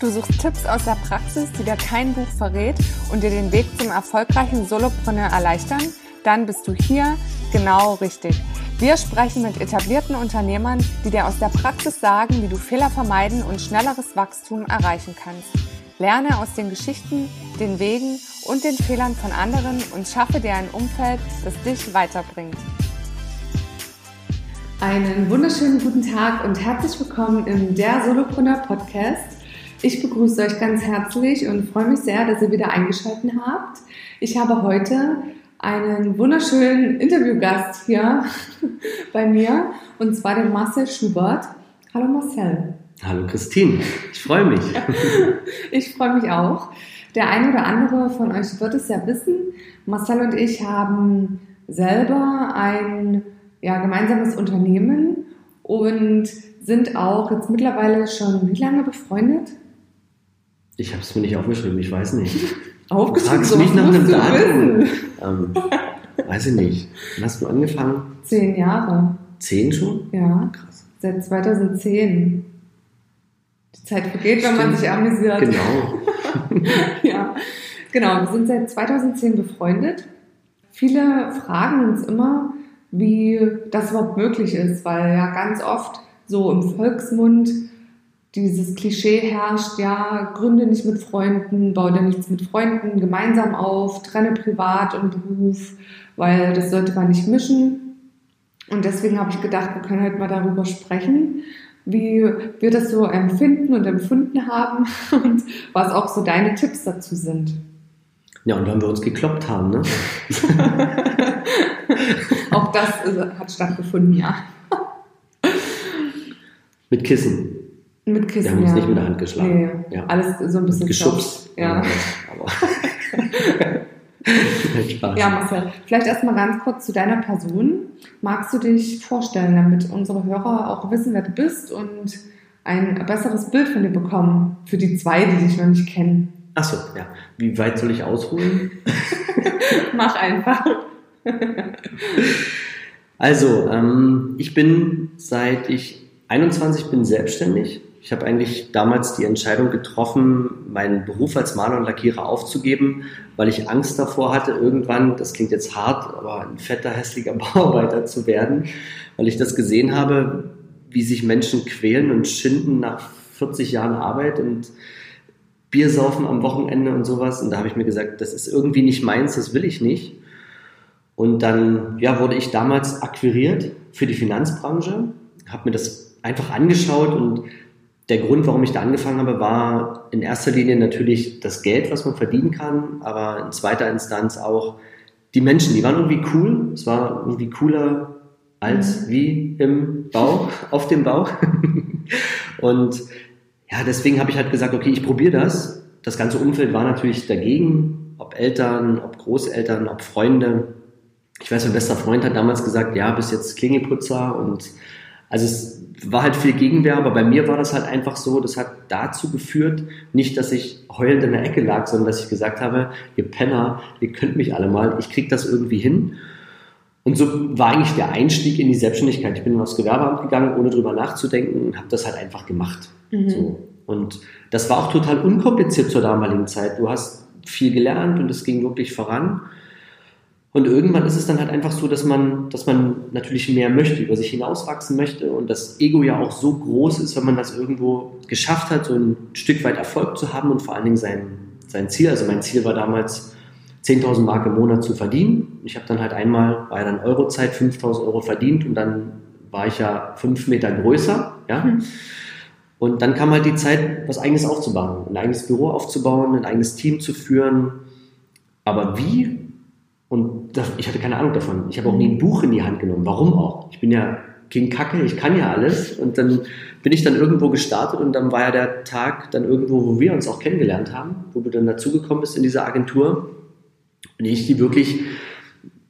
Du suchst Tipps aus der Praxis, die dir kein Buch verrät und dir den Weg zum erfolgreichen Solopreneur erleichtern? Dann bist du hier genau richtig. Wir sprechen mit etablierten Unternehmern, die dir aus der Praxis sagen, wie du Fehler vermeiden und schnelleres Wachstum erreichen kannst. Lerne aus den Geschichten, den Wegen und den Fehlern von anderen und schaffe dir ein Umfeld, das dich weiterbringt. Einen wunderschönen guten Tag und herzlich willkommen im Der Solopreneur Podcast. Ich begrüße euch ganz herzlich und freue mich sehr, dass ihr wieder eingeschaltet habt. Ich habe heute einen wunderschönen Interviewgast hier bei mir und zwar den Marcel Schubert. Hallo Marcel. Hallo Christine, ich freue mich. ich freue mich auch. Der eine oder andere von euch wird es ja wissen. Marcel und ich haben selber ein ja, gemeinsames Unternehmen und sind auch jetzt mittlerweile schon wie lange befreundet? Ich habe es mir nicht aufgeschrieben, ich weiß nicht. Aufgeschrieben? Fragst mich nach einem Datum. Ähm, weiß ich nicht. Wann hast du angefangen? Zehn Jahre. Zehn schon? Ja. Krass. Seit 2010. Die Zeit vergeht, wenn man sich amüsiert. Genau. ja. Genau, wir sind seit 2010 befreundet. Viele fragen uns immer, wie das überhaupt möglich ist, weil ja ganz oft so im Volksmund dieses Klischee herrscht, ja, gründe nicht mit Freunden, baue dir nichts mit Freunden gemeinsam auf, trenne Privat und Beruf, weil das sollte man nicht mischen. Und deswegen habe ich gedacht, wir können heute mal darüber sprechen, wie wir das so empfinden und empfunden haben und was auch so deine Tipps dazu sind. Ja, und wann wir uns gekloppt haben, ne? auch das hat stattgefunden, ja. Mit Kissen. Mit Kissen, Wir haben uns ja. nicht mit der Hand geschlagen. Nee, ja. Alles so ein bisschen geschubst. Ja. Aber ja, Marcel, vielleicht erstmal ganz kurz zu deiner Person. Magst du dich vorstellen, damit unsere Hörer auch wissen, wer du bist und ein besseres Bild von dir bekommen für die zwei, die dich noch nicht kennen? Achso, ja. Wie weit soll ich ausholen? Mach einfach. also, ähm, ich bin seit ich 21 bin selbstständig ich habe eigentlich damals die Entscheidung getroffen, meinen Beruf als Maler und Lackierer aufzugeben, weil ich Angst davor hatte, irgendwann, das klingt jetzt hart, aber ein fetter, hässlicher Bauarbeiter zu werden, weil ich das gesehen habe, wie sich Menschen quälen und schinden nach 40 Jahren Arbeit und Bier saufen am Wochenende und sowas. Und da habe ich mir gesagt, das ist irgendwie nicht meins, das will ich nicht. Und dann ja, wurde ich damals akquiriert für die Finanzbranche, habe mir das einfach angeschaut und der Grund, warum ich da angefangen habe, war in erster Linie natürlich das Geld, was man verdienen kann, aber in zweiter Instanz auch die Menschen. Die waren irgendwie cool. Es war irgendwie cooler als mhm. wie im Bauch, auf dem Bauch. Und ja, deswegen habe ich halt gesagt, okay, ich probiere das. Das ganze Umfeld war natürlich dagegen, ob Eltern, ob Großeltern, ob Freunde. Ich weiß, mein bester Freund hat damals gesagt, ja, bis jetzt Klingelputzer und also es war halt viel Gegenwehr, aber bei mir war das halt einfach so, das hat dazu geführt, nicht, dass ich heulend in der Ecke lag, sondern dass ich gesagt habe, ihr Penner, ihr könnt mich alle mal, ich krieg das irgendwie hin. Und so war eigentlich der Einstieg in die Selbstständigkeit. Ich bin aufs Gewerbeamt gegangen, ohne drüber nachzudenken und habe das halt einfach gemacht. Mhm. So. Und das war auch total unkompliziert zur damaligen Zeit. Du hast viel gelernt und es ging wirklich voran. Und irgendwann ist es dann halt einfach so, dass man, dass man natürlich mehr möchte, über sich hinauswachsen möchte und das Ego ja auch so groß ist, wenn man das irgendwo geschafft hat, so ein Stück weit Erfolg zu haben und vor allen Dingen sein, sein Ziel. Also mein Ziel war damals 10.000 Mark im Monat zu verdienen. Ich habe dann halt einmal, ja dann Eurozeit, 5.000 Euro verdient und dann war ich ja fünf Meter größer, ja. Mhm. Und dann kam halt die Zeit, was eigenes aufzubauen, ein eigenes Büro aufzubauen, ein eigenes Team zu führen. Aber wie und das, ich hatte keine Ahnung davon. Ich habe auch nie ein Buch in die Hand genommen. Warum auch? Ich bin ja King Kacke, ich kann ja alles. Und dann bin ich dann irgendwo gestartet und dann war ja der Tag dann irgendwo, wo wir uns auch kennengelernt haben, wo du dann dazugekommen bist in dieser Agentur. Und ich die wirklich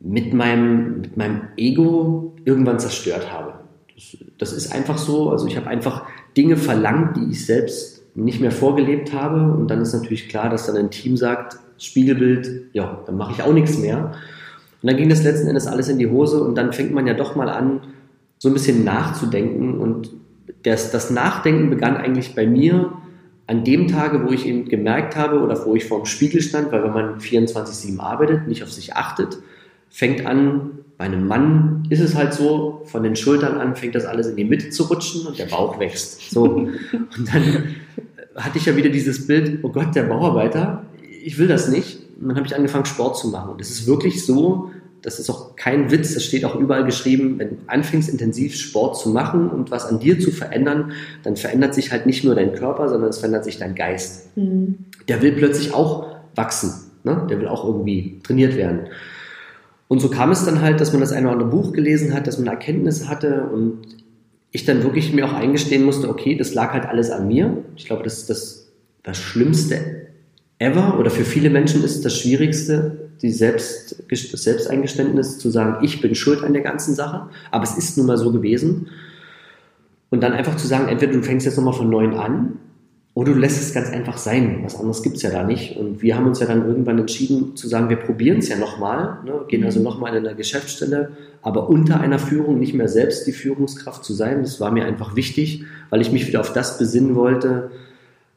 mit meinem, mit meinem Ego irgendwann zerstört habe. Das, das ist einfach so. Also ich habe einfach Dinge verlangt, die ich selbst nicht mehr vorgelebt habe. Und dann ist natürlich klar, dass dann ein Team sagt, Spiegelbild, ja, dann mache ich auch nichts mehr. Und dann ging das letzten Endes alles in die Hose und dann fängt man ja doch mal an, so ein bisschen nachzudenken. Und das, das Nachdenken begann eigentlich bei mir an dem Tage, wo ich eben gemerkt habe oder wo ich vor dem Spiegel stand, weil wenn man 24-7 arbeitet, nicht auf sich achtet, fängt an, bei einem Mann ist es halt so, von den Schultern an fängt das alles in die Mitte zu rutschen und der Bauch wächst. So. Und dann hatte ich ja wieder dieses Bild, oh Gott, der Bauarbeiter, ich will das nicht. Und dann habe ich angefangen, Sport zu machen. Und es ist wirklich so, das ist auch kein Witz, das steht auch überall geschrieben, wenn du anfängst intensiv Sport zu machen und was an dir zu verändern, dann verändert sich halt nicht nur dein Körper, sondern es verändert sich dein Geist. Mhm. Der will plötzlich auch wachsen, ne? der will auch irgendwie trainiert werden. Und so kam es dann halt, dass man das eine oder andere Buch gelesen hat, dass man Erkenntnisse hatte und ich dann wirklich mir auch eingestehen musste, okay, das lag halt alles an mir. Ich glaube, das ist das, das Schlimmste ever oder für viele Menschen ist das Schwierigste, die Selbst, das Selbsteingeständnis zu sagen, ich bin schuld an der ganzen Sache, aber es ist nun mal so gewesen. Und dann einfach zu sagen, entweder du fängst jetzt nochmal von neuem an oder du lässt es ganz einfach sein. Was anderes gibt es ja da nicht. Und wir haben uns ja dann irgendwann entschieden zu sagen, wir probieren es ja nochmal, ne? gehen also nochmal in eine Geschäftsstelle, aber unter einer Führung nicht mehr selbst die Führungskraft zu sein. Das war mir einfach wichtig, weil ich mich wieder auf das besinnen wollte,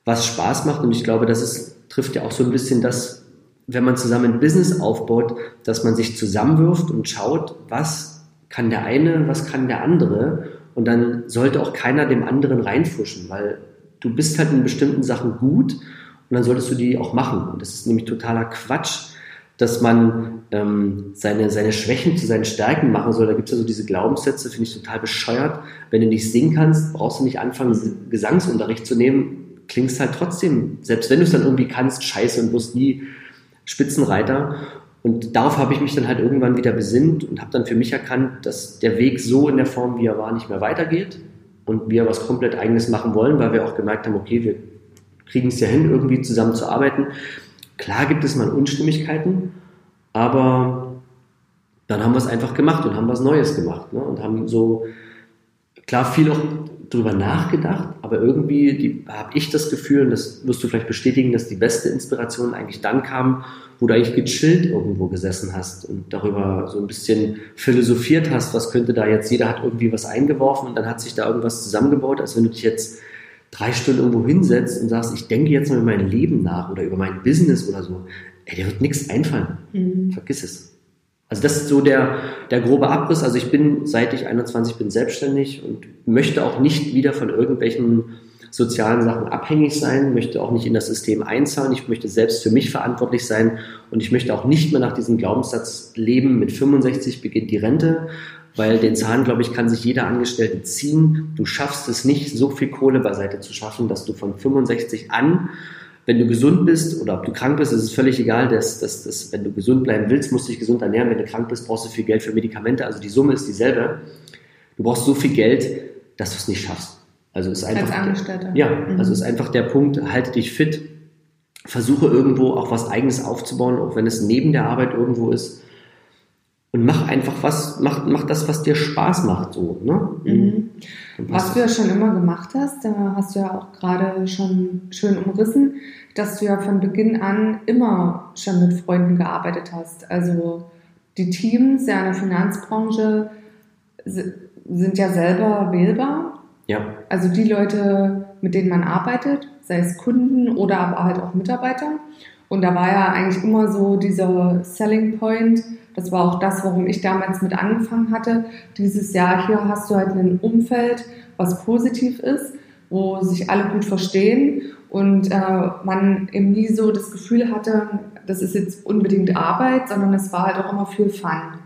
was Spaß macht. Und ich glaube, das ist, trifft ja auch so ein bisschen das, wenn man zusammen ein Business aufbaut, dass man sich zusammenwirft und schaut, was kann der eine, was kann der andere. Und dann sollte auch keiner dem anderen reinfuschen, weil du bist halt in bestimmten Sachen gut und dann solltest du die auch machen. Und das ist nämlich totaler Quatsch, dass man ähm, seine, seine Schwächen zu seinen Stärken machen soll. Da gibt es ja so diese Glaubenssätze, finde ich total bescheuert. Wenn du nicht singen kannst, brauchst du nicht anfangen, Gesangsunterricht zu nehmen. Klingst halt trotzdem, selbst wenn du es dann irgendwie kannst, scheiße und wirst nie Spitzenreiter. Und darauf habe ich mich dann halt irgendwann wieder besinnt und habe dann für mich erkannt, dass der Weg so in der Form, wie er war, nicht mehr weitergeht und wir was komplett eigenes machen wollen, weil wir auch gemerkt haben, okay, wir kriegen es ja hin, irgendwie zusammen zu arbeiten. Klar gibt es mal Unstimmigkeiten, aber dann haben wir es einfach gemacht und haben was Neues gemacht ne? und haben so, klar, viel auch drüber nachgedacht, aber irgendwie habe ich das Gefühl, und das wirst du vielleicht bestätigen, dass die beste Inspiration eigentlich dann kam, wo du eigentlich gechillt irgendwo gesessen hast und darüber so ein bisschen philosophiert hast, was könnte da jetzt, jeder hat irgendwie was eingeworfen und dann hat sich da irgendwas zusammengebaut, als wenn du dich jetzt drei Stunden irgendwo hinsetzt und sagst, ich denke jetzt mal über mein Leben nach oder über mein Business oder so, ey, dir wird nichts einfallen. Mhm. Vergiss es. Also das ist so der, der grobe Abriss. Also ich bin, seit ich 21 bin, selbstständig und möchte auch nicht wieder von irgendwelchen sozialen Sachen abhängig sein, möchte auch nicht in das System einzahlen. Ich möchte selbst für mich verantwortlich sein und ich möchte auch nicht mehr nach diesem Glaubenssatz leben, mit 65 beginnt die Rente, weil den Zahn, glaube ich, kann sich jeder Angestellte ziehen. Du schaffst es nicht, so viel Kohle beiseite zu schaffen, dass du von 65 an wenn du gesund bist oder ob du krank bist, ist es völlig egal, dass, dass, dass wenn du gesund bleiben willst, musst du dich gesund ernähren. Wenn du krank bist, brauchst du viel Geld für Medikamente. Also die Summe ist dieselbe. Du brauchst so viel Geld, dass du es nicht schaffst. Also ist einfach. Als Angestellter. Ja, mhm. also ist einfach der Punkt, halte dich fit, versuche irgendwo auch was Eigenes aufzubauen, auch wenn es neben der Arbeit irgendwo ist. Und mach einfach was, mach, mach das, was dir Spaß macht, so, ne? Mhm. Was du ja schon immer gemacht hast, da hast du ja auch gerade schon schön umrissen, dass du ja von Beginn an immer schon mit Freunden gearbeitet hast. Also die Teams ja in der Finanzbranche sind ja selber wählbar. Ja. Also die Leute, mit denen man arbeitet, sei es Kunden oder aber halt auch Mitarbeiter. Und da war ja eigentlich immer so dieser Selling Point. Das war auch das, warum ich damals mit angefangen hatte. Dieses Jahr hier hast du halt ein Umfeld, was positiv ist, wo sich alle gut verstehen und äh, man eben nie so das Gefühl hatte, das ist jetzt unbedingt Arbeit, sondern es war halt auch immer viel Fun.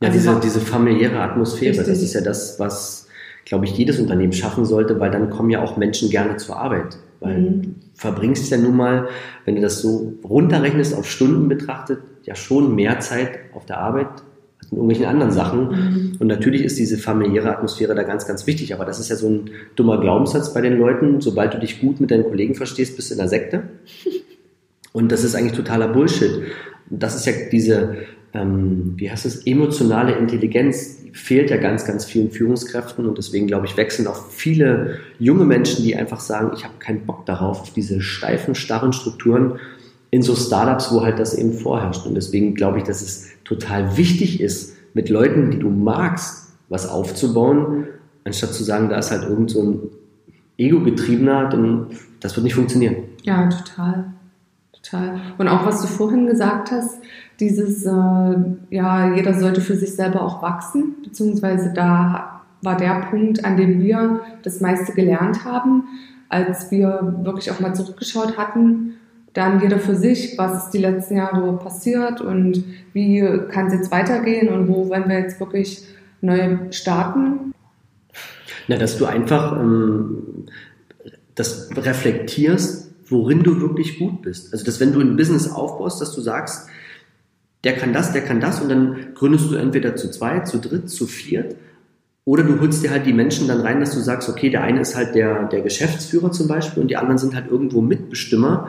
Ja, also diese, diese familiäre Atmosphäre, richtig. das ist ja das, was, glaube ich, jedes Unternehmen schaffen sollte, weil dann kommen ja auch Menschen gerne zur Arbeit. Weil mhm. du verbringst ja nun mal, wenn du das so runterrechnest, auf Stunden betrachtet, ja schon mehr Zeit auf der Arbeit in irgendwelchen anderen Sachen. Mhm. Und natürlich ist diese familiäre Atmosphäre da ganz, ganz wichtig. Aber das ist ja so ein dummer Glaubenssatz bei den Leuten. Sobald du dich gut mit deinen Kollegen verstehst, bist du in der Sekte. Und das ist eigentlich totaler Bullshit. Das ist ja diese, ähm, wie heißt es, emotionale Intelligenz, fehlt ja ganz, ganz vielen Führungskräften. Und deswegen, glaube ich, wechseln auch viele junge Menschen, die einfach sagen, ich habe keinen Bock darauf, auf diese steifen, starren Strukturen in so Startups, wo halt das eben vorherrscht. Und deswegen glaube ich, dass es total wichtig ist, mit Leuten, die du magst, was aufzubauen, anstatt zu sagen, da ist halt irgend so ein Ego-getriebener, dann das wird nicht funktionieren. Ja, total. Total. Und auch was du vorhin gesagt hast, dieses, äh, ja, jeder sollte für sich selber auch wachsen, beziehungsweise da war der Punkt, an dem wir das meiste gelernt haben, als wir wirklich auch mal zurückgeschaut hatten, dann jeder für sich, was ist die letzten Jahre passiert und wie kann es jetzt weitergehen und wo wollen wir jetzt wirklich neu starten. Na, dass du einfach ähm, das reflektierst, worin du wirklich gut bist. Also, dass wenn du ein Business aufbaust, dass du sagst, der kann das, der kann das und dann gründest du entweder zu zweit, zu dritt, zu viert oder du holst dir halt die Menschen dann rein, dass du sagst, okay, der eine ist halt der, der Geschäftsführer zum Beispiel und die anderen sind halt irgendwo Mitbestimmer,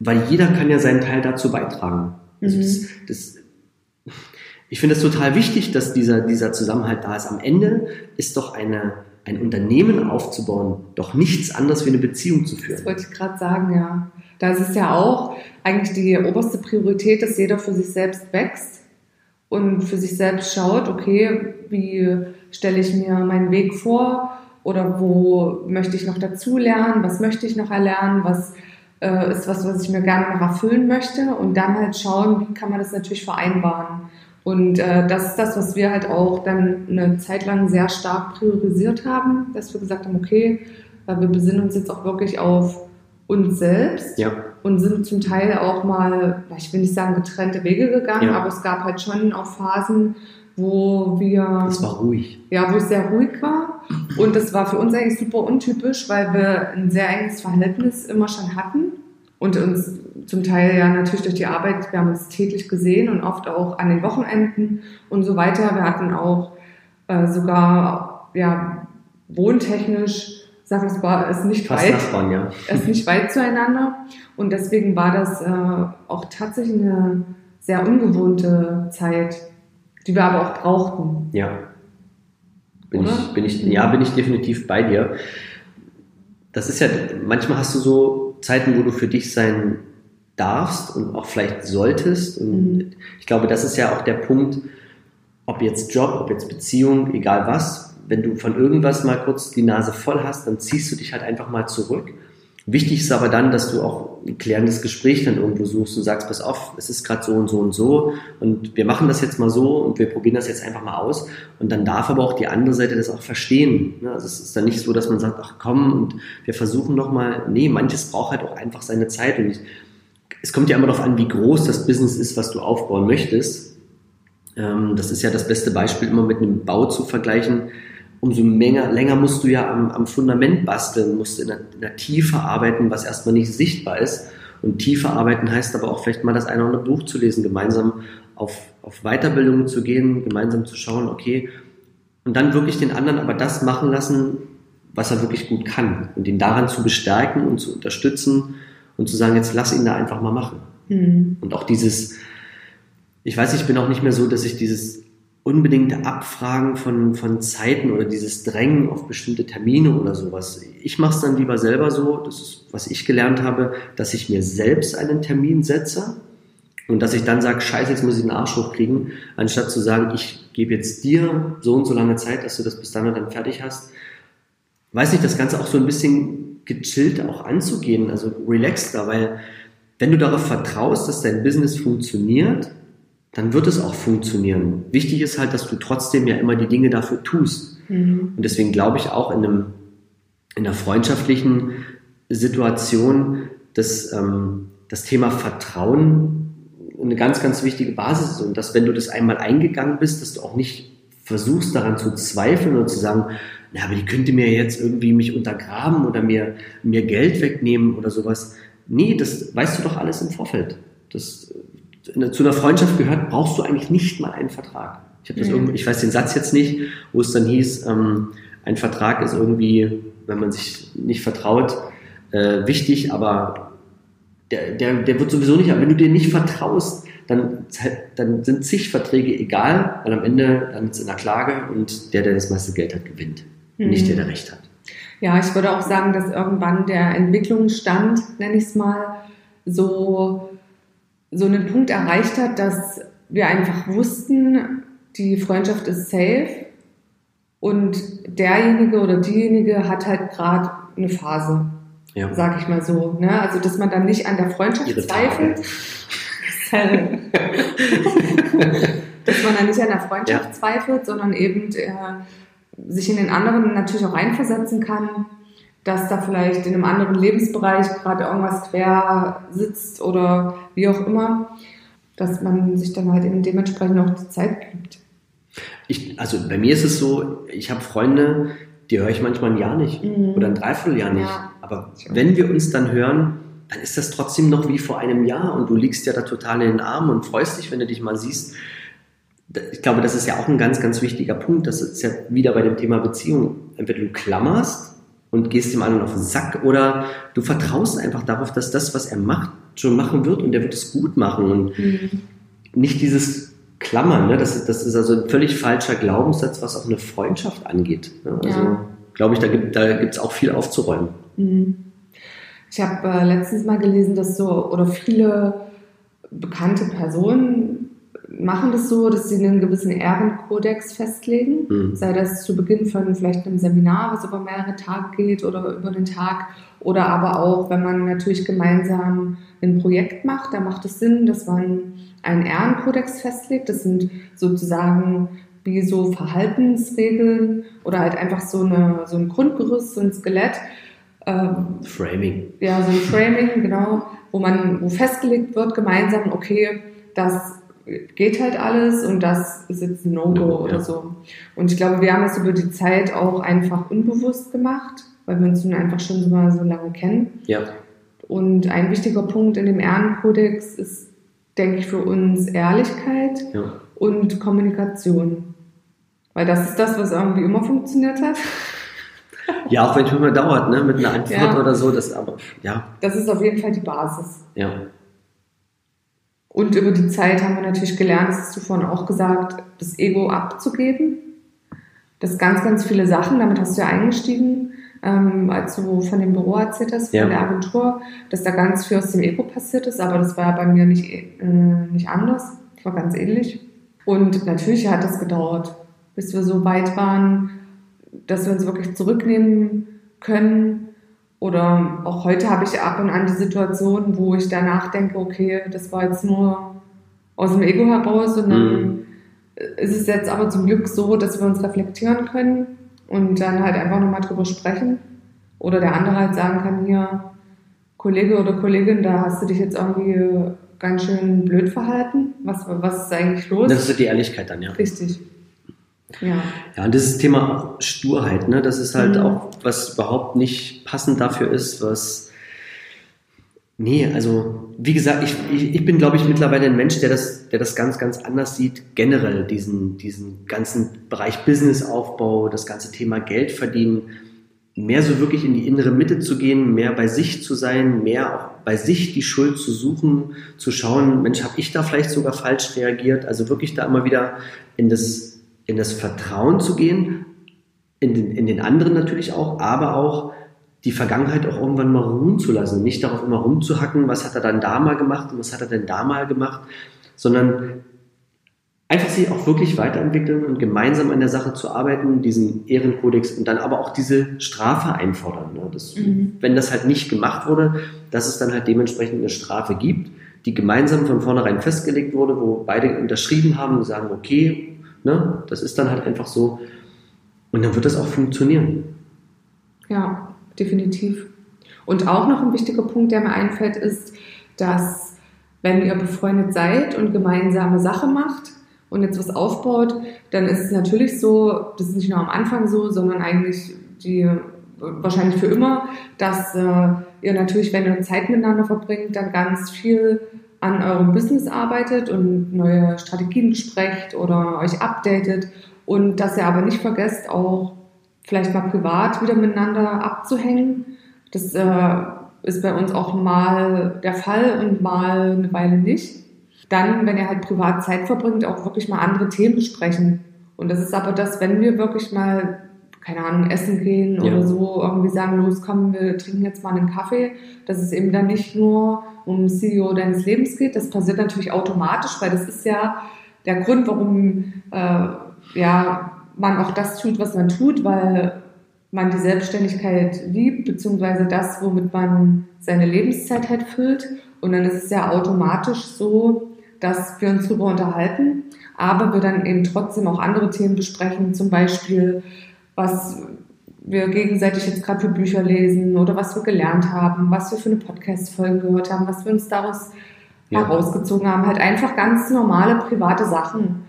weil jeder kann ja seinen Teil dazu beitragen. Also mhm. das, das, ich finde es total wichtig, dass dieser, dieser Zusammenhalt da ist. Am Ende ist doch eine, ein Unternehmen aufzubauen doch nichts anderes wie eine Beziehung zu führen. Das wollte ich gerade sagen, ja. Da ist es ja auch eigentlich die oberste Priorität, dass jeder für sich selbst wächst und für sich selbst schaut, okay, wie stelle ich mir meinen Weg vor oder wo möchte ich noch dazulernen, was möchte ich noch erlernen, was äh, ist was, was ich mir gerne noch erfüllen möchte und dann halt schauen, wie kann man das natürlich vereinbaren. Und äh, das ist das, was wir halt auch dann eine Zeit lang sehr stark priorisiert haben, dass wir gesagt haben, okay, äh, wir besinnen uns jetzt auch wirklich auf uns selbst ja. und sind zum Teil auch mal, ich will nicht sagen getrennte Wege gegangen, ja. aber es gab halt schon auch Phasen, wo wir. Es war ruhig. Ja, wo es sehr ruhig war. Und das war für uns eigentlich super untypisch, weil wir ein sehr enges Verhältnis immer schon hatten und uns zum Teil ja natürlich durch die Arbeit, wir haben uns täglich gesehen und oft auch an den Wochenenden und so weiter. Wir hatten auch äh, sogar ja, wohntechnisch, sagen wir mal, es nicht Fast weit, Nachbarn, ja. es nicht weit zueinander. Und deswegen war das äh, auch tatsächlich eine sehr ungewohnte Zeit, die wir aber auch brauchten. Ja. Bin ich, bin ich, ja, bin ich definitiv bei dir. Das ist ja, manchmal hast du so Zeiten, wo du für dich sein darfst und auch vielleicht solltest. Und mhm. ich glaube, das ist ja auch der Punkt, ob jetzt Job, ob jetzt Beziehung, egal was, wenn du von irgendwas mal kurz die Nase voll hast, dann ziehst du dich halt einfach mal zurück Wichtig ist aber dann, dass du auch ein klärendes Gespräch dann irgendwo suchst und sagst, pass auf, es ist gerade so und so und so und wir machen das jetzt mal so und wir probieren das jetzt einfach mal aus und dann darf aber auch die andere Seite das auch verstehen. Ne? Also es ist dann nicht so, dass man sagt, ach komm und wir versuchen noch mal. Nee, manches braucht halt auch einfach seine Zeit und ich, es kommt ja immer darauf an, wie groß das Business ist, was du aufbauen möchtest. Ähm, das ist ja das beste Beispiel, immer mit einem Bau zu vergleichen umso länger, länger musst du ja am, am Fundament basteln, musst in der, in der Tiefe arbeiten, was erstmal nicht sichtbar ist. Und tiefe arbeiten heißt aber auch vielleicht mal das eine oder andere Buch zu lesen, gemeinsam auf, auf Weiterbildung zu gehen, gemeinsam zu schauen, okay, und dann wirklich den anderen aber das machen lassen, was er wirklich gut kann und ihn daran zu bestärken und zu unterstützen und zu sagen, jetzt lass ihn da einfach mal machen. Mhm. Und auch dieses, ich weiß, ich bin auch nicht mehr so, dass ich dieses unbedingte Abfragen von, von Zeiten oder dieses Drängen auf bestimmte Termine oder sowas. Ich mache es dann lieber selber so, das ist, was ich gelernt habe, dass ich mir selbst einen Termin setze und dass ich dann sage, scheiße, jetzt muss ich den Arsch hochkriegen, anstatt zu sagen, ich gebe jetzt dir so und so lange Zeit, dass du das bis dann und dann fertig hast. Weiß nicht, das Ganze auch so ein bisschen gechillt auch anzugehen, also relaxter, weil wenn du darauf vertraust, dass dein Business funktioniert, dann wird es auch funktionieren. Wichtig ist halt, dass du trotzdem ja immer die Dinge dafür tust. Mhm. Und deswegen glaube ich auch in, einem, in einer freundschaftlichen Situation, dass ähm, das Thema Vertrauen eine ganz, ganz wichtige Basis ist. Und dass, wenn du das einmal eingegangen bist, dass du auch nicht versuchst daran zu zweifeln und zu sagen, na, aber die könnte mir jetzt irgendwie mich untergraben oder mir, mir Geld wegnehmen oder sowas. Nee, das weißt du doch alles im Vorfeld. Das zu einer Freundschaft gehört, brauchst du eigentlich nicht mal einen Vertrag. Ich, das mhm. ich weiß den Satz jetzt nicht, wo es dann hieß, ähm, ein Vertrag ist irgendwie, wenn man sich nicht vertraut, äh, wichtig, aber der, der, der wird sowieso nicht, wenn du dir nicht vertraust, dann, dann sind zig Verträge egal, weil am Ende dann ist in der Klage und der, der das meiste Geld hat, gewinnt. Mhm. Nicht der, der Recht hat. Ja, ich würde auch sagen, dass irgendwann der Entwicklungsstand, nenne ich es mal, so, so einen Punkt erreicht hat, dass wir einfach wussten, die Freundschaft ist safe und derjenige oder diejenige hat halt gerade eine Phase, ja. sag ich mal so. Ne? Also, dass man dann nicht an der Freundschaft Ihre zweifelt. dass man dann nicht an der Freundschaft ja. zweifelt, sondern eben äh, sich in den anderen natürlich auch einversetzen kann, dass da vielleicht in einem anderen Lebensbereich gerade irgendwas quer sitzt oder wie auch immer, dass man sich dann halt eben dementsprechend auch die Zeit gibt. Ich, also bei mir ist es so, ich habe Freunde, die höre ich manchmal ein Jahr nicht mhm. oder ein Dreivierteljahr nicht. Ja. Aber wenn wir uns dann hören, dann ist das trotzdem noch wie vor einem Jahr und du liegst ja da total in den Armen und freust dich, wenn du dich mal siehst. Ich glaube, das ist ja auch ein ganz, ganz wichtiger Punkt. Das ist ja wieder bei dem Thema Beziehung. Entweder du klammerst und gehst dem anderen auf den Sack oder du vertraust einfach darauf, dass das, was er macht, schon machen wird und er wird es gut machen und mhm. nicht dieses Klammern. Ne? Das, das ist also ein völlig falscher Glaubenssatz, was auch eine Freundschaft angeht. Ne? Also ja. glaube ich, da gibt gibt's auch viel aufzuräumen. Mhm. Ich habe äh, letztens mal gelesen, dass so oder viele bekannte Personen machen das so, dass sie einen gewissen Ehrenkodex festlegen, mhm. sei das zu Beginn von vielleicht einem Seminar, was über mehrere Tage geht oder über den Tag, oder aber auch, wenn man natürlich gemeinsam ein Projekt macht, da macht es Sinn, dass man einen Ehrenkodex festlegt. Das sind sozusagen wie so Verhaltensregeln oder halt einfach so, eine, so ein Grundgerüst, so ein Skelett, ähm, Framing. Ja, so ein Framing, genau, wo man, wo festgelegt wird gemeinsam, okay, das geht halt alles und das ist jetzt ein No-Go no, oder ja. so. Und ich glaube, wir haben es über die Zeit auch einfach unbewusst gemacht, weil wir uns nun einfach schon so, so lange kennen. Ja. Und ein wichtiger Punkt in dem Ehrenkodex ist, denke ich, für uns Ehrlichkeit ja. und Kommunikation. Weil das ist das, was irgendwie immer funktioniert hat. Ja, auch wenn es immer dauert, ne, mit einer Antwort ja. oder so, das aber, ja. Das ist auf jeden Fall die Basis. Ja. Und über die Zeit haben wir natürlich gelernt, das hast du vorhin auch gesagt, das Ego abzugeben. Das ganz, ganz viele Sachen, damit hast du ja eingestiegen, ähm, als du von dem Büro erzählt hast, von ja. der Agentur, dass da ganz viel aus dem Ego passiert ist, aber das war bei mir nicht, äh, nicht anders. Das war ganz ähnlich. Und natürlich hat das gedauert, bis wir so weit waren, dass wir uns wirklich zurücknehmen können. Oder auch heute habe ich ab und an die Situation, wo ich danach denke, okay, das war jetzt nur aus dem Ego heraus und dann mhm. ist es jetzt aber zum Glück so, dass wir uns reflektieren können und dann halt einfach nochmal drüber sprechen. Oder der andere halt sagen kann, hier, Kollege oder Kollegin, da hast du dich jetzt irgendwie ganz schön blöd verhalten. Was, was ist eigentlich los? Das ist die Ehrlichkeit dann, ja. Richtig. Ja. ja, und das Thema Sturheit, ne? das ist halt mhm. auch, was überhaupt nicht passend dafür ist, was. Nee, also wie gesagt, ich, ich, ich bin, glaube ich, mittlerweile ein Mensch, der das, der das ganz, ganz anders sieht, generell diesen, diesen ganzen Bereich Businessaufbau, das ganze Thema Geld verdienen, mehr so wirklich in die innere Mitte zu gehen, mehr bei sich zu sein, mehr auch bei sich die Schuld zu suchen, zu schauen, Mensch, habe ich da vielleicht sogar falsch reagiert? Also wirklich da immer wieder in das in das Vertrauen zu gehen, in den, in den anderen natürlich auch, aber auch die Vergangenheit auch irgendwann mal ruhen zu lassen. Nicht darauf immer rumzuhacken, was hat er dann da mal gemacht und was hat er denn da mal gemacht, sondern einfach sich auch wirklich weiterentwickeln und gemeinsam an der Sache zu arbeiten, diesen Ehrenkodex und dann aber auch diese Strafe einfordern. Ne? Das, mhm. Wenn das halt nicht gemacht wurde, dass es dann halt dementsprechend eine Strafe gibt, die gemeinsam von vornherein festgelegt wurde, wo beide unterschrieben haben und sagen, okay, Ne? Das ist dann halt einfach so. Und dann wird das auch funktionieren. Ja, definitiv. Und auch noch ein wichtiger Punkt, der mir einfällt, ist, dass wenn ihr befreundet seid und gemeinsame Sache macht und jetzt was aufbaut, dann ist es natürlich so, das ist nicht nur am Anfang so, sondern eigentlich die wahrscheinlich für immer, dass äh, ihr natürlich, wenn ihr Zeit miteinander verbringt, dann ganz viel an eurem Business arbeitet und neue Strategien besprecht oder euch updatet und dass ihr aber nicht vergesst, auch vielleicht mal privat wieder miteinander abzuhängen. Das äh, ist bei uns auch mal der Fall und mal eine Weile nicht. Dann, wenn ihr halt privat Zeit verbringt, auch wirklich mal andere Themen besprechen. Und das ist aber das, wenn wir wirklich mal, keine Ahnung, essen gehen ja. oder so, irgendwie sagen, los, komm, wir trinken jetzt mal einen Kaffee, dass es eben dann nicht nur um CEO deines Lebens geht. Das passiert natürlich automatisch, weil das ist ja der Grund, warum äh, ja, man auch das tut, was man tut, weil man die Selbstständigkeit liebt, beziehungsweise das, womit man seine Lebenszeit halt füllt. Und dann ist es ja automatisch so, dass wir uns darüber unterhalten, aber wir dann eben trotzdem auch andere Themen besprechen, zum Beispiel, was wir gegenseitig jetzt gerade für Bücher lesen oder was wir gelernt haben, was wir für eine Podcast-Folge gehört haben, was wir uns daraus ja. herausgezogen haben. Halt einfach ganz normale private Sachen.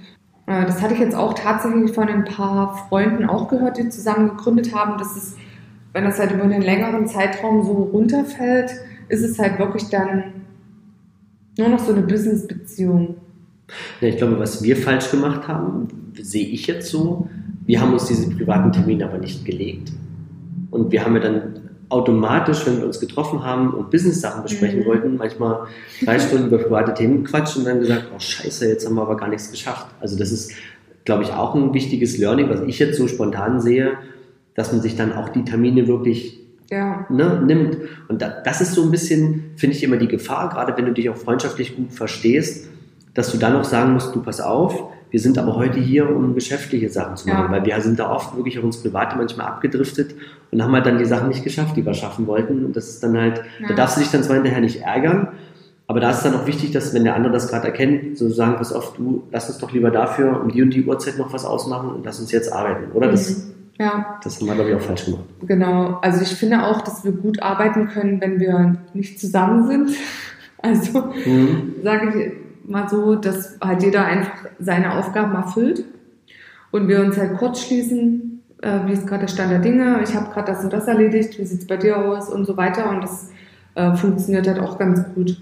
Äh, das hatte ich jetzt auch tatsächlich von ein paar Freunden auch gehört, die zusammen gegründet haben. Das ist, wenn das halt über einen längeren Zeitraum so runterfällt, ist es halt wirklich dann nur noch so eine Business-Beziehung. Ja, ich glaube, was wir falsch gemacht haben, sehe ich jetzt so. Wir haben uns diese privaten Termine aber nicht gelegt. Und wir haben ja dann automatisch, wenn wir uns getroffen haben und Business-Sachen besprechen mhm. wollten, manchmal drei Stunden über private Themen quatschen und dann gesagt, oh scheiße, jetzt haben wir aber gar nichts geschafft. Also das ist, glaube ich, auch ein wichtiges Learning, was ich jetzt so spontan sehe, dass man sich dann auch die Termine wirklich ja. ne, nimmt. Und da, das ist so ein bisschen, finde ich, immer die Gefahr, gerade wenn du dich auch freundschaftlich gut verstehst, dass du dann noch sagen musst, du pass auf, wir sind aber heute hier, um geschäftliche Sachen zu machen, ja. weil wir sind da oft wirklich auf uns Private manchmal abgedriftet und haben halt dann die Sachen nicht geschafft, die wir schaffen wollten. Und das ist dann halt, ja. da darfst du dich dann zwar hinterher nicht ärgern, aber da ist dann auch wichtig, dass wenn der andere das gerade erkennt, so sagen, pass auf, du, lass uns doch lieber dafür um die und die Uhrzeit noch was ausmachen und lass uns jetzt arbeiten, oder? Das, mhm. Ja. Das haben wir, glaube ich, auch falsch gemacht. Genau. Also ich finde auch, dass wir gut arbeiten können, wenn wir nicht zusammen sind. Also mhm. sage ich, mal so, dass halt jeder einfach seine Aufgaben erfüllt und wir uns halt kurz schließen, äh, wie ist gerade der Stand der Dinge, ich habe gerade das und das erledigt, wie sieht es bei dir aus und so weiter und das äh, funktioniert halt auch ganz gut.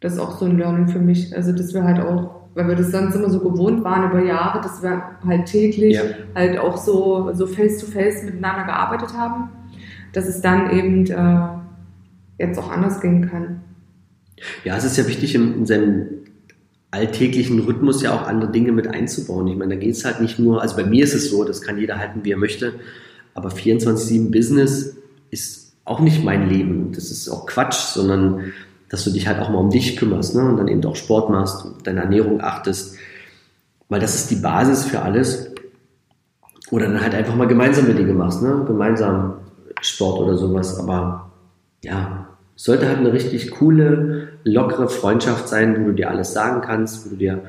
Das ist auch so ein Learning für mich, also dass wir halt auch, weil wir das sonst immer so gewohnt waren über Jahre, dass wir halt täglich ja. halt auch so, so face-to-face -face miteinander gearbeitet haben, dass es dann eben äh, jetzt auch anders gehen kann. Ja, es ist ja wichtig, in, in seinem alltäglichen Rhythmus ja auch andere Dinge mit einzubauen. Ich meine, da geht es halt nicht nur, also bei mir ist es so, das kann jeder halten, wie er möchte, aber 24-7 Business ist auch nicht mein Leben. Das ist auch Quatsch, sondern dass du dich halt auch mal um dich kümmerst ne? und dann eben auch Sport machst deine Ernährung achtest, weil das ist die Basis für alles. Oder dann halt einfach mal gemeinsame Dinge machst, ne? gemeinsam Sport oder sowas, aber ja, sollte halt eine richtig coole, lockere Freundschaft sein, wo du dir alles sagen kannst, wo du dir,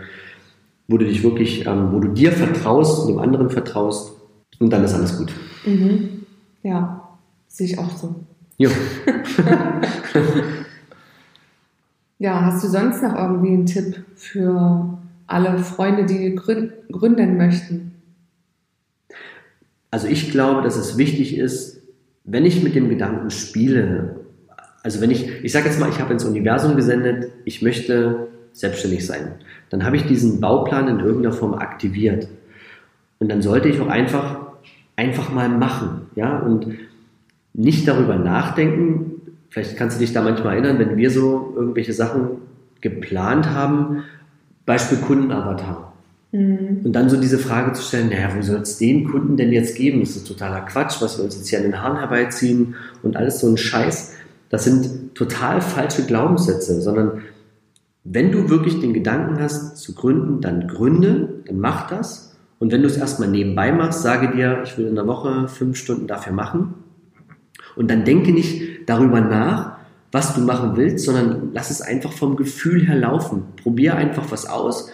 wo du dich wirklich, ähm, wo du dir vertraust und dem anderen vertraust und dann ist alles gut. Mhm. Ja, sehe ich auch so. Jo. ja, hast du sonst noch irgendwie einen Tipp für alle Freunde, die gründen möchten? Also ich glaube, dass es wichtig ist, wenn ich mit dem Gedanken spiele, also wenn ich, ich sage jetzt mal, ich habe ins Universum gesendet, ich möchte selbstständig sein, dann habe ich diesen Bauplan in irgendeiner Form aktiviert. Und dann sollte ich auch einfach, einfach mal machen, ja, und nicht darüber nachdenken. Vielleicht kannst du dich da manchmal erinnern, wenn wir so irgendwelche Sachen geplant haben, Beispiel Kundenavatar. Mhm. Und dann so diese Frage zu stellen, naja, wo soll es den Kunden denn jetzt geben? Das ist totaler Quatsch, was wir uns jetzt hier an den Haaren herbeiziehen und alles so ein Scheiß. Das sind total falsche Glaubenssätze, sondern wenn du wirklich den Gedanken hast zu gründen, dann gründe, dann mach das. Und wenn du es erstmal nebenbei machst, sage dir, ich will in der Woche fünf Stunden dafür machen. Und dann denke nicht darüber nach, was du machen willst, sondern lass es einfach vom Gefühl her laufen. Probier einfach was aus.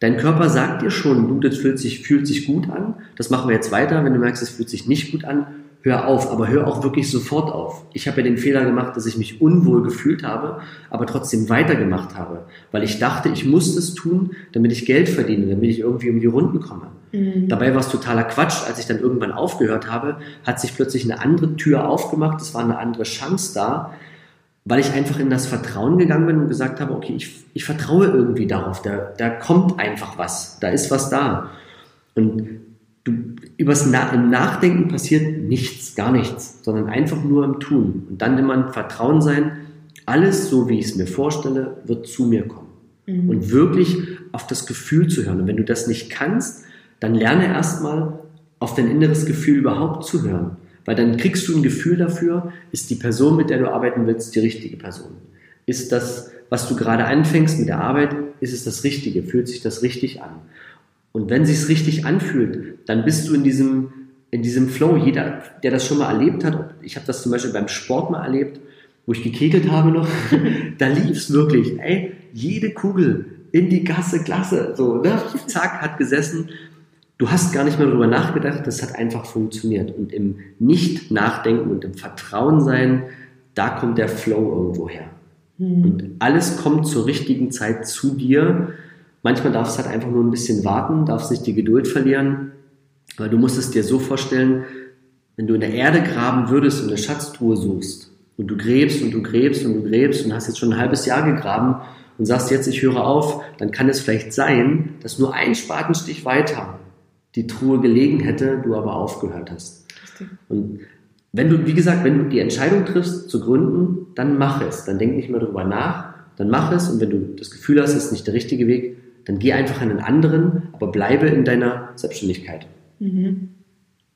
Dein Körper sagt dir schon, du, das fühlt sich, fühlt sich gut an. Das machen wir jetzt weiter. Wenn du merkst, es fühlt sich nicht gut an, hör auf, aber hör auch wirklich sofort auf. Ich habe ja den Fehler gemacht, dass ich mich unwohl gefühlt habe, aber trotzdem weitergemacht habe, weil ich dachte, ich muss das tun, damit ich Geld verdiene, damit ich irgendwie um die Runden komme. Mhm. Dabei war es totaler Quatsch. Als ich dann irgendwann aufgehört habe, hat sich plötzlich eine andere Tür aufgemacht, es war eine andere Chance da. weil ich einfach in das Vertrauen gegangen bin und gesagt habe, okay, ich, ich vertraue irgendwie darauf, da, da kommt einfach was, da ist was da. Und übers Na im Nachdenken passiert nichts, gar nichts, sondern einfach nur im Tun. Und dann immer ein Vertrauen sein, alles so, wie ich es mir vorstelle, wird zu mir kommen. Mhm. Und wirklich auf das Gefühl zu hören. Und wenn du das nicht kannst, dann lerne erstmal auf dein inneres Gefühl überhaupt zu hören. Weil dann kriegst du ein Gefühl dafür, ist die Person, mit der du arbeiten willst, die richtige Person. Ist das, was du gerade anfängst mit der Arbeit, ist es das Richtige? Fühlt sich das richtig an? Und wenn sich es richtig anfühlt, dann bist du in diesem, in diesem Flow. Jeder, der das schon mal erlebt hat, ich habe das zum Beispiel beim Sport mal erlebt, wo ich gekegelt habe noch, da lief es wirklich. Ey, jede Kugel in die Gasse, klasse, so, ne? Zack, hat gesessen. Du hast gar nicht mehr darüber nachgedacht, das hat einfach funktioniert. Und im Nicht-Nachdenken und im Vertrauen sein, da kommt der Flow irgendwo her. Mhm. Und alles kommt zur richtigen Zeit zu dir. Manchmal darfst du halt einfach nur ein bisschen warten, darfst nicht die Geduld verlieren, weil du musst es dir so vorstellen, wenn du in der Erde graben würdest und eine Schatztruhe suchst und du gräbst und du gräbst und du gräbst und hast jetzt schon ein halbes Jahr gegraben und sagst jetzt, ich höre auf, dann kann es vielleicht sein, dass nur ein Spatenstich weiter die Truhe gelegen hätte, du aber aufgehört hast. Und wenn du, wie gesagt, wenn du die Entscheidung triffst zu gründen, dann mach es. Dann denk nicht mehr darüber nach, dann mach es. Und wenn du das Gefühl hast, es ist nicht der richtige Weg, dann geh einfach einen anderen, aber bleibe in deiner Selbstständigkeit. Mhm.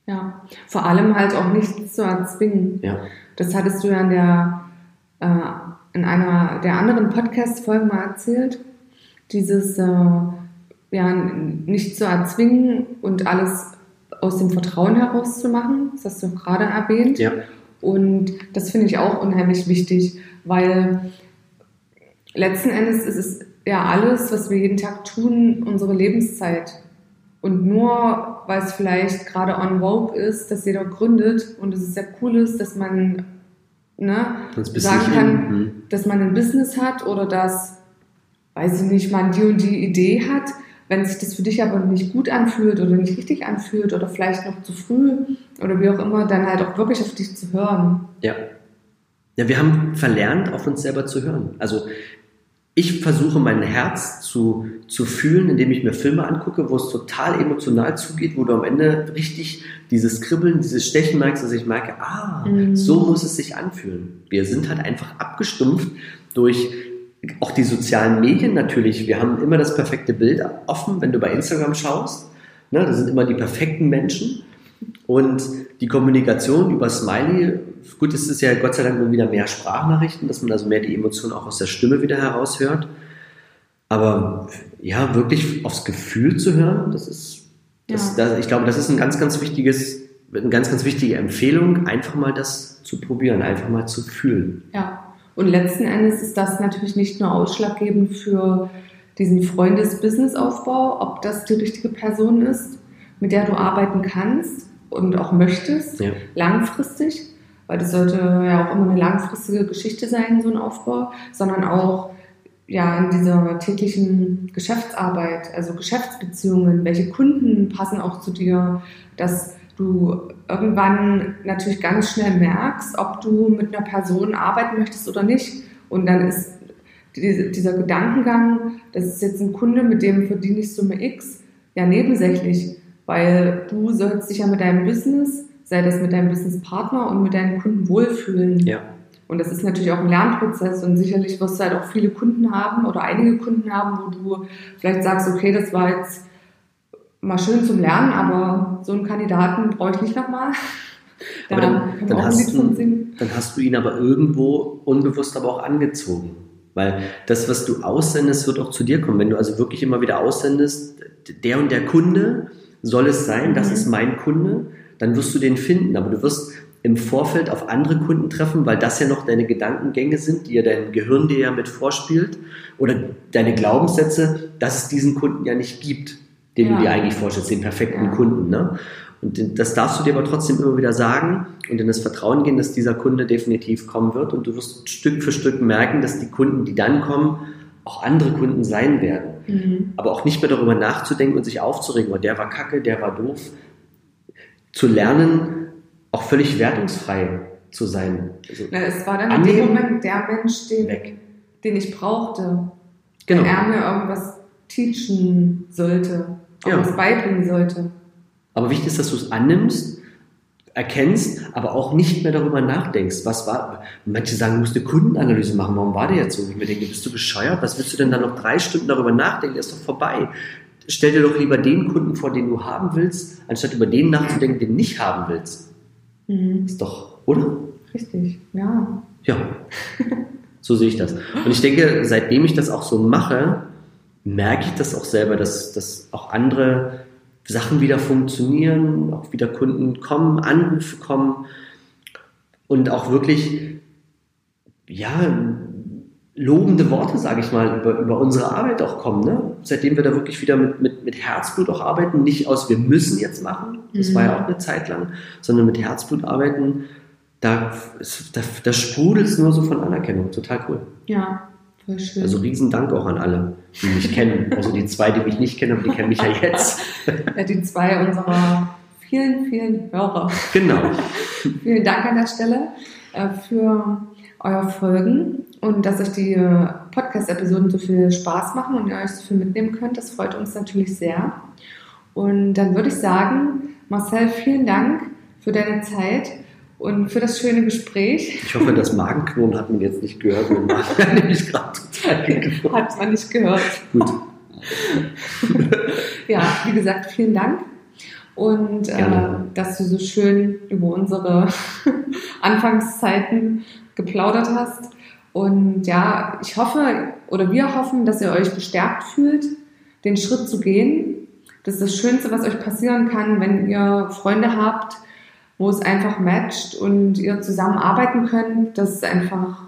Ja, vor allem halt auch nichts zu erzwingen. Ja. Das hattest du ja in der äh, in einer der anderen Podcast-Folgen mal erzählt. Dieses, äh, ja, nicht zu erzwingen und alles aus dem Vertrauen heraus zu machen. Das hast du gerade erwähnt. Ja. Und das finde ich auch unheimlich wichtig, weil letzten Endes ist es ja alles, was wir jeden Tag tun, unsere Lebenszeit. Und nur weil es vielleicht gerade on vogue ist, dass jeder gründet und es ist sehr cool ist, dass man ne, sagen kann, mhm. dass man ein Business hat oder dass, weiß ich nicht, man die und die Idee hat. Wenn sich das für dich aber nicht gut anfühlt oder nicht richtig anfühlt oder vielleicht noch zu früh oder wie auch immer, dann halt auch wirklich auf dich zu hören. Ja. Ja, wir haben verlernt, auf uns selber zu hören. Also ich versuche mein Herz zu, zu fühlen, indem ich mir Filme angucke, wo es total emotional zugeht, wo du am Ende richtig dieses Kribbeln, dieses Stechen merkst, dass ich merke, ah, mhm. so muss es sich anfühlen. Wir sind halt einfach abgestumpft durch auch die sozialen Medien natürlich. Wir haben immer das perfekte Bild offen, wenn du bei Instagram schaust. Ne, das sind immer die perfekten Menschen. Und die Kommunikation über Smiley gut, es ist ja Gott sei Dank nur wieder mehr Sprachnachrichten, dass man also mehr die Emotionen auch aus der Stimme wieder heraushört. Aber ja, wirklich aufs Gefühl zu hören, das ist, das, ja. das, ich glaube, das ist ein ganz, ganz wichtiges, eine ganz, ganz wichtige Empfehlung, einfach mal das zu probieren, einfach mal zu fühlen. Ja, und letzten Endes ist das natürlich nicht nur ausschlaggebend für diesen Freundes-Business-Aufbau, ob das die richtige Person ist, mit der du arbeiten kannst und auch möchtest, ja. langfristig, weil das sollte ja auch immer eine langfristige Geschichte sein, so ein Aufbau, sondern auch ja in dieser täglichen Geschäftsarbeit, also Geschäftsbeziehungen, welche Kunden passen auch zu dir, dass du irgendwann natürlich ganz schnell merkst, ob du mit einer Person arbeiten möchtest oder nicht. Und dann ist dieser Gedankengang, das ist jetzt ein Kunde, mit dem verdiene ich Summe X, ja nebensächlich, weil du sollst dich ja mit deinem Business sei das mit deinem Businesspartner und mit deinen Kunden wohlfühlen. Ja. Und das ist natürlich auch ein Lernprozess und sicherlich wirst du halt auch viele Kunden haben oder einige Kunden haben, wo du vielleicht sagst, okay, das war jetzt mal schön zum Lernen, aber so einen Kandidaten brauche ich nicht nochmal. Da aber dann, dann, hast du, dann hast du ihn aber irgendwo unbewusst aber auch angezogen. Weil das, was du aussendest, wird auch zu dir kommen. Wenn du also wirklich immer wieder aussendest, der und der Kunde soll es sein, das mhm. ist mein Kunde, dann wirst du den finden. Aber du wirst im Vorfeld auf andere Kunden treffen, weil das ja noch deine Gedankengänge sind, die ja dein Gehirn dir ja mit vorspielt. Oder deine Glaubenssätze, dass es diesen Kunden ja nicht gibt, den ja. du dir eigentlich vorstellst, den perfekten ja. Kunden. Ne? Und das darfst du dir aber trotzdem immer wieder sagen und in das Vertrauen gehen, dass dieser Kunde definitiv kommen wird. Und du wirst Stück für Stück merken, dass die Kunden, die dann kommen, auch andere Kunden sein werden. Mhm. Aber auch nicht mehr darüber nachzudenken und sich aufzuregen, oh, der war kacke, der war doof, zu lernen, auch völlig wertungsfrei zu sein. Also Na, es war dann in dem Moment der Mensch, den, den ich brauchte. Genau. Wenn er mir irgendwas teachen sollte, irgendwas ja. beibringen sollte. Aber wichtig ist, dass du es annimmst, erkennst, aber auch nicht mehr darüber nachdenkst. Was war, manche sagen, du musst eine Kundenanalyse machen. Warum war der jetzt so? Ich mir denke, bist du bescheuert? Was willst du denn dann noch drei Stunden darüber nachdenken? Der ist doch vorbei. Stell dir doch lieber den Kunden vor, den du haben willst, anstatt über den nachzudenken, den du nicht haben willst. Mhm. Ist doch, oder? Richtig, ja. Ja, so sehe ich das. Und ich denke, seitdem ich das auch so mache, merke ich das auch selber, dass, dass auch andere Sachen wieder funktionieren, auch wieder Kunden kommen, Anrufe kommen und auch wirklich, ja, lobende Worte, sage ich mal, über, über unsere Arbeit auch kommen. Ne? Seitdem wir da wirklich wieder mit, mit, mit Herzblut auch arbeiten, nicht aus, wir müssen jetzt machen, das mhm. war ja mhm. auch eine Zeit lang, sondern mit Herzblut arbeiten, da, da, da sprudelt es nur so von Anerkennung. Total cool. Ja, voll schön. Also riesen Dank auch an alle, die mich kennen. Also die zwei, die mich nicht kennen, aber die kennen mich ja jetzt. ja, die zwei unserer vielen, vielen Hörer. Genau. Vielen Dank an der Stelle äh, für euer Folgen und dass euch die äh, Podcast-Episoden so viel Spaß machen und ihr euch so viel mitnehmen könnt. Das freut uns natürlich sehr. Und dann würde ich sagen, Marcel, vielen Dank für deine Zeit und für das schöne Gespräch. Ich hoffe, das Magenknurren hat man jetzt nicht gehört. Magen nämlich gerade total Hat man nicht gehört. Gut. ja, wie gesagt, vielen Dank. Und äh, dass du so schön über unsere Anfangszeiten geplaudert hast. Und ja, ich hoffe oder wir hoffen, dass ihr euch bestärkt fühlt, den Schritt zu gehen. Das ist das Schönste, was euch passieren kann, wenn ihr Freunde habt, wo es einfach matcht und ihr zusammen arbeiten könnt. Das ist einfach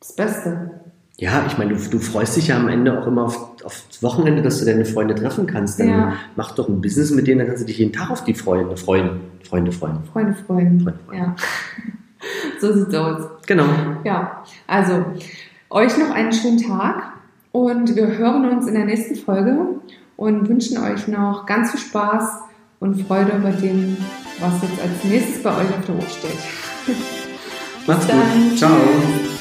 das Beste. Ja, ich meine, du, du freust dich ja am Ende auch immer auf, aufs Wochenende, dass du deine Freunde treffen kannst. Dann ja. mach doch ein Business mit denen, dann kannst du dich jeden Tag auf die Freunde freuen. Freunde freuen. Freunde freuen. Freunde freuen. Ja. so sieht's aus. Genau. Ja, also euch noch einen schönen Tag und wir hören uns in der nächsten Folge und wünschen euch noch ganz viel Spaß und Freude bei dem, was jetzt als nächstes bei euch auf der Uhr steht. Macht's gut. Ciao.